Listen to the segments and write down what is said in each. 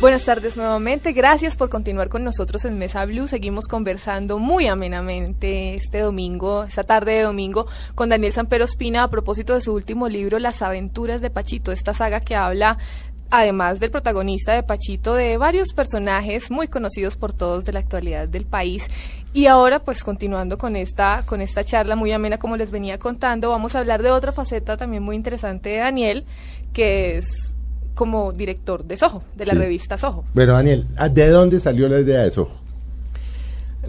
Buenas tardes nuevamente, gracias por continuar con nosotros en Mesa Blue. Seguimos conversando muy amenamente este domingo, esta tarde de domingo, con Daniel Sampero Espina a propósito de su último libro, Las aventuras de Pachito, esta saga que habla además del protagonista de Pachito, de varios personajes muy conocidos por todos de la actualidad del país. Y ahora, pues continuando con esta, con esta charla muy amena, como les venía contando, vamos a hablar de otra faceta también muy interesante de Daniel, que es como director de Soho, de la Sí. revista Soho. Bueno, Daniel, ¿de dónde salió la idea de eso?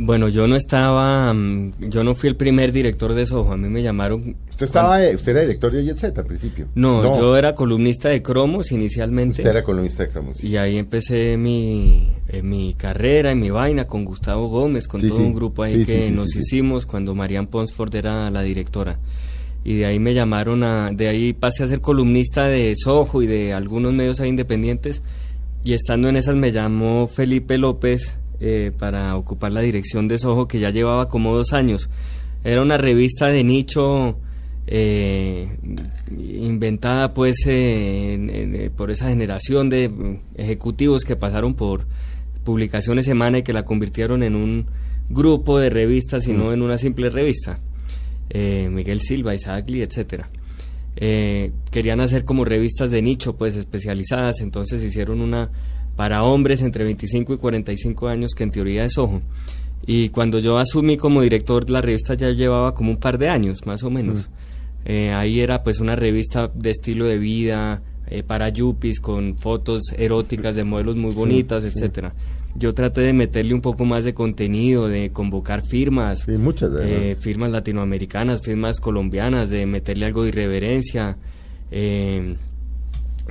Bueno, yo no estaba, mm, yo no fui el primer director de Soho, a mí me llamaron... Usted estaba, eh, usted era director de Jet Set al principio. No, yo era columnista de cromos inicialmente. Usted era columnista de Cromos. Y ahí empecé mi, eh, mi carrera y mi vaina con Gustavo Gómez, con Sí, todo sí. un grupo ahí Sí, que sí, sí, nos sí, sí. hicimos cuando Marian Ponsford era la directora. Y de ahí me llamaron a, de ahí pasé a ser columnista de Soho y de algunos medios ahí independientes. Y estando en esas me llamó Felipe López eh, para ocupar la dirección de Soho, que ya llevaba como dos años. Era una revista de nicho eh, inventada pues eh, en- en- eh, por esa generación de mm, ejecutivos que pasaron por publicaciones semana y que la convirtieron en un grupo de revistas y no en una simple revista. Eh, Miguel Silva, Isaac Lee, etcétera. Eh, querían hacer como revistas de nicho, pues especializadas, entonces hicieron una para hombres entre 25 y 45 años, que en teoría es ojo. Y cuando yo asumí como director, la revista ya llevaba como un par de años, más o menos. Eh, ahí era pues una revista de estilo de vida, eh, para yuppies, con fotos eróticas de modelos muy bonitas, etcétera. Yo traté de meterle un poco más de contenido, de convocar firmas, Sí, muchas, eh, firmas latinoamericanas, firmas colombianas, de meterle algo de irreverencia, eh,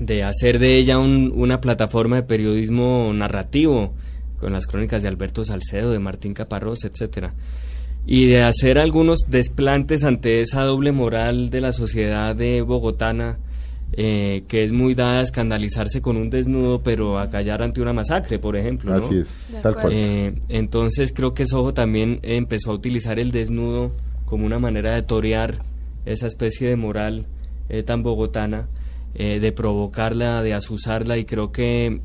de hacer de ella un- una plataforma de periodismo narrativo, con las crónicas de Alberto Salcedo, de Martín Caparrós, etcétera. Y de hacer algunos desplantes ante esa doble moral de la sociedad de bogotana eh, que es muy dada a escandalizarse con un desnudo pero a callar ante una masacre por ejemplo ¿no? Así es, tal cual. Eh, entonces creo que Soho también empezó a utilizar el desnudo como una manera de torear esa especie de moral eh, tan bogotana, eh, de provocarla, de asusarla y creo que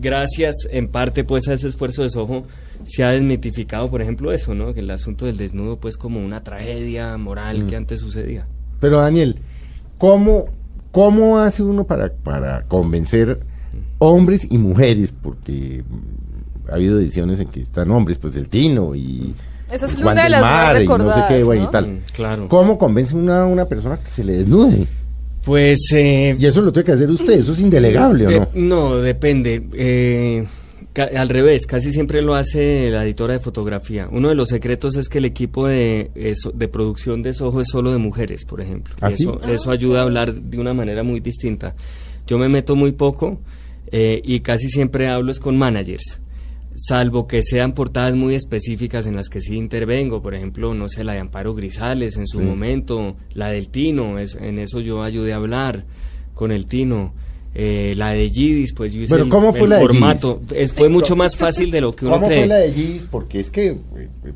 gracias en parte pues a ese esfuerzo de Soho se ha desmitificado por ejemplo eso, ¿no? Que el asunto del desnudo pues como una tragedia moral Mm. que antes sucedía. Pero Daniel, ¿cómo, cómo hace uno para, para convencer hombres y mujeres? Porque ha habido ediciones en que están hombres, pues el Tino y Esa es y una de las más y no sé qué, güey, ¿no? y tal. Mm, claro. ¿Cómo convence una a una persona que se le desnude? Pues eh, Y eso lo tiene que hacer usted, eso es indelegable, ¿o De- no? no, depende. Eh, al revés, casi siempre lo hace la editora de fotografía. Uno de los secretos es que el equipo de, de producción de Soho es solo de mujeres, por ejemplo. ¿Ah, sí? eso, eso ayuda a hablar de una manera muy distinta. Yo me meto muy poco eh, y casi siempre hablo es con managers. Salvo que sean portadas muy específicas en las que sí intervengo, por ejemplo, no sé, la de Amparo Grisales en su Sí. momento, la del Tino, es, en eso yo ayudé a hablar con el Tino. Eh, la de Gidis, pues yo hice el, ¿cómo fue el la de formato. Es- fue mucho más fácil de lo que uno ¿Cómo cree. fue la de Gis? Porque es que eh,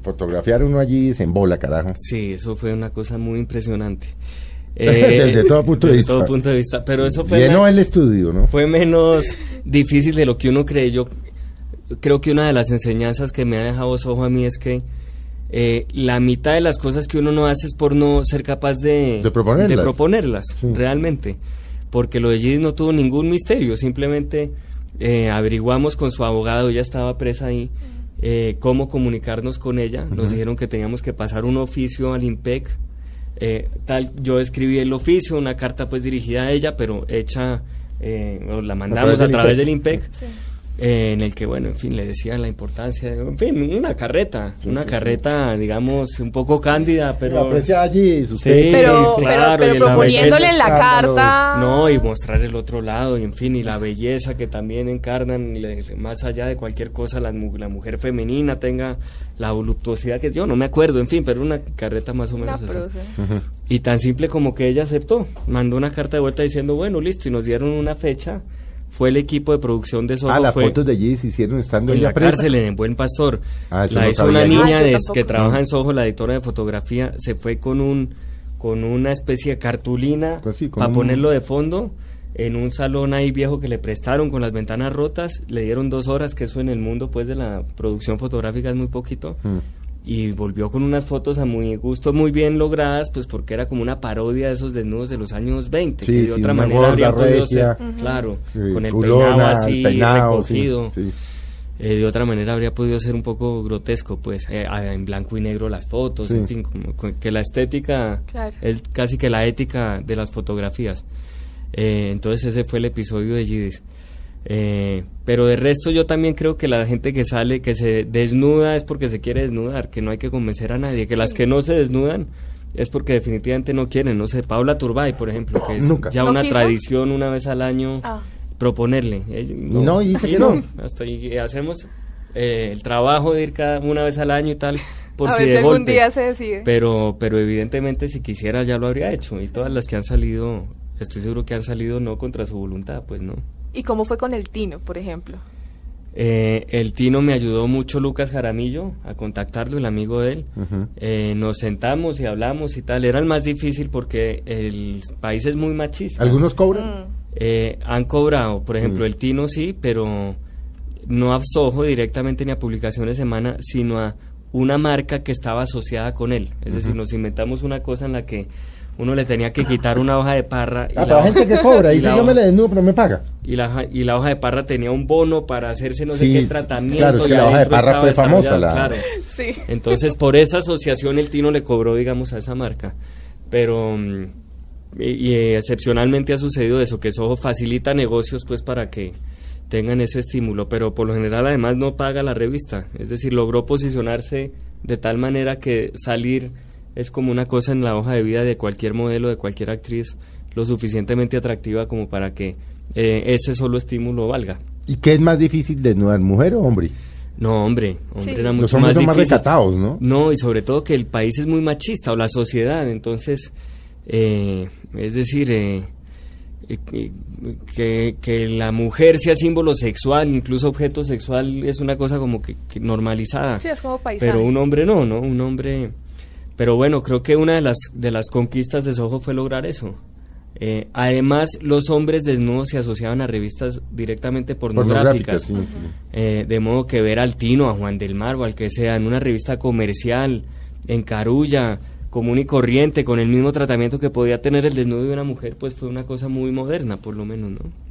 fotografiar uno allí se embola, carajo. Sí, eso fue una cosa muy impresionante. Desde todo punto de desde vista. todo punto de vista. Pero eso fue, Llenó el estudio, ¿no? fue menos difícil de lo que uno cree. Yo creo que una de las enseñanzas que me ha dejado Soho a mí es que eh, la mitad de las cosas que uno no hace es por no ser capaz de, De proponerlas. de proponerlas, Sí. realmente. Porque lo de Gidis no tuvo ningún misterio, simplemente eh, averiguamos con su abogado, ella estaba presa ahí, eh, cómo comunicarnos con ella. Nos dijeron que teníamos que pasar un oficio al IMPEC. eh, tal, yo escribí el oficio, una carta pues dirigida a ella, pero hecha, eh, o la mandamos través a través IMPEC. del IMPEC. Sí. Eh, en el que, bueno, en fin, le decían la importancia, de, en fin, una carreta, una carreta, digamos, un poco cándida, pero... aprecia allí Sí, Pero, pero, claro, pero y la proponiéndole belleza- en la carta. No, y mostrar el otro lado, y en fin, y la belleza que también encarnan, más allá de cualquier cosa, la, la mujer femenina tenga la voluptuosidad que yo no me acuerdo, en fin, pero una carreta más o menos así. Y tan simple como que ella aceptó, mandó una carta de vuelta diciendo, bueno, listo, y nos dieron una fecha. Fue el equipo de producción de Soho, Ah, las fue fotos de allí se hicieron estando en la presa. cárcel, en el Buen Pastor. Ah, la no hizo una niña Ah, de- que trabaja en Soho, la editora de fotografía, se fue con un con una especie de cartulina Pues sí, para un- ponerlo de fondo en un salón ahí viejo que le prestaron con las ventanas rotas, le dieron dos horas, que eso en el mundo pues de la producción fotográfica es muy poquito, Mm. Y volvió con unas fotos a mi gusto muy bien logradas, pues porque era como una parodia de esos desnudos de los años 20, Sí, que de sí, otra manera habría podido ser, claro, Sí, con el culona, peinado así, el peinado, sí, recogido. sí. Eh, de otra manera habría podido ser un poco grotesco, pues, eh, en blanco y negro las fotos, Sí. en fin, como que la estética Claro. es casi que la ética de las fotografías. Eh, entonces ese fue el episodio de Gidis. Eh, pero de resto yo también creo que la gente que sale, que se desnuda es porque se quiere desnudar, que no hay que convencer a nadie, que las que no se desnudan es porque definitivamente no quieren, no sé, Paula Turbay, por ejemplo, que es Nunca. ya ¿No una quiso? tradición una vez al año Ah. proponerle. Ella- no, y dice que no. Hasta ahí hacemos eh, el trabajo de ir cada una vez al año y tal, por a si si algún golpe. día se decide. Pero, pero evidentemente si quisiera ya lo habría hecho. Y todas las que han salido, estoy seguro que han salido no contra su voluntad, pues no. ¿Y cómo fue con el Tino, por ejemplo? Eh, el Tino me ayudó mucho, Lucas Jaramillo, a contactarlo, el amigo de él. Eh, nos sentamos y hablamos y tal. Era el más difícil porque el país es muy machista. ¿Algunos cobran? Mm. Eh, han cobrado, por ejemplo, Sí. el Tino sí, pero no a Soho directamente ni a Publicaciones Semana, sino a una marca que estaba asociada con él. Es decir, nos inventamos una cosa en la que uno le tenía que quitar una hoja de parra y, Ah, la, pero hay gente que cobra. y yo me hoja- le desnudo, pero me paga. y la, hoja- y la hoja de parra tenía un bono para hacerse no sé Sí, qué tratamiento. claro, es que y la hoja de parra estaba fue famosa, la- claro. Sí. Entonces, por esa asociación el Tino le cobró, digamos, a esa marca. Pero, mm, y, y, excepcionalmente ha sucedido eso, que Soho facilita negocios, pues, para que tengan ese estímulo. Pero por lo general, además, no paga la revista. Es decir, logró posicionarse de tal manera que salir es como una cosa en la hoja de vida de cualquier modelo, de cualquier actriz, lo suficientemente atractiva como para que eh, ese solo estímulo valga. ¿Y qué es más difícil, desnudar, mujer o hombre? No, hombre, hombre Sí. era Los mucho hombres más son más recatados, ¿no? No, y sobre todo que el país es muy machista, o la sociedad, entonces, eh, es decir, eh, eh, que, que la mujer sea símbolo sexual, incluso objeto sexual, es una cosa como que, que normalizada. Sí, es como paisaje. Pero un hombre no, ¿no? Un hombre... Pero bueno, creo que una de las, de las conquistas de Soho fue lograr eso. Eh, además, los hombres desnudos se asociaban a revistas directamente pornográficas. Pornográficas, sí, sí. Eh, de modo que ver al Tino, a Juan del Mar o al que sea en una revista comercial, en Carulla, común y corriente, con el mismo tratamiento que podía tener el desnudo de una mujer, pues fue una cosa muy moderna, por lo menos, ¿no?